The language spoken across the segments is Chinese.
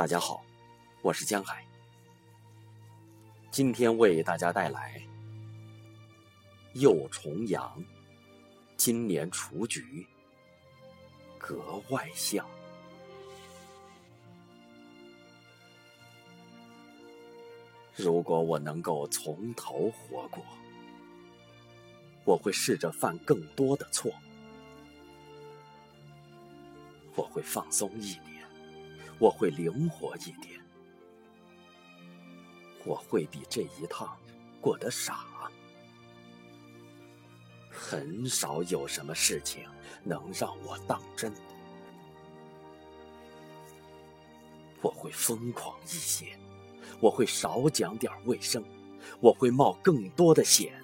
大家好，我是江海，今天为大家带来幼重阳，今年雏菊格外香。如果我能够从头活过，我会试着犯更多的错，我会放松一点。我会灵活一点，我会比这一趟过得傻。很少有什么事情能让我当真。我会疯狂一些，我会少讲点卫生，我会冒更多的险，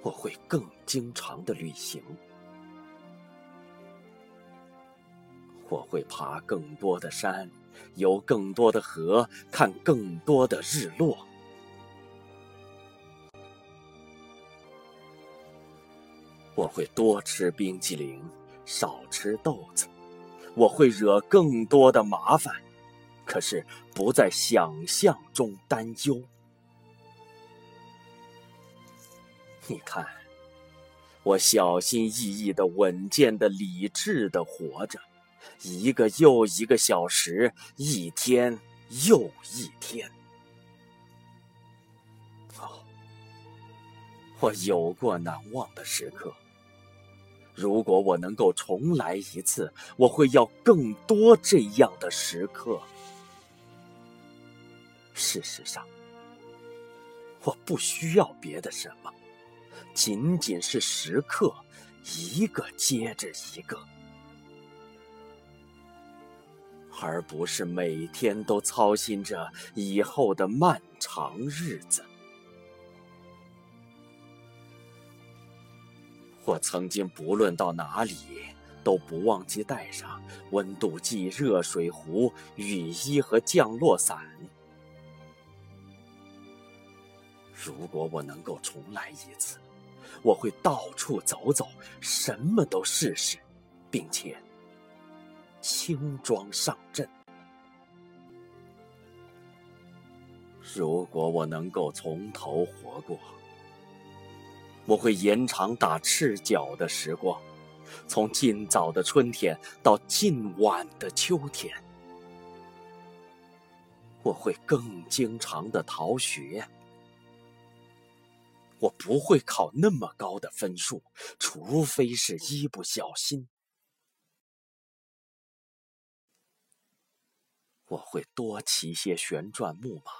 我会更经常的旅行。我会爬更多的山，游更多的河，看更多的日落。我会多吃冰激凌，少吃豆子。我会惹更多的麻烦，可是不在想象中担忧。你看，我小心翼翼的、稳健的、理智的活着。一个又一个小时，一天又一天。哦，我有过难忘的时刻。如果我能够重来一次，我会要更多这样的时刻。事实上，我不需要别的什么，仅仅是时刻，一个接着一个。而不是每天都操心着以后的漫长日子。我曾经不论到哪里，都不忘记带上温度计、热水壶、雨衣和降落伞。如果我能够重来一次，我会到处走走，什么都试试，并且。轻装上阵。如果我能够从头活过，我会延长打赤脚的时光，从尽早的春天到尽晚的秋天。我会更经常的逃学。我不会考那么高的分数，除非是一不小心。我会多骑些旋转木马，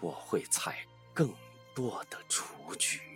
我会采更多的雏菊。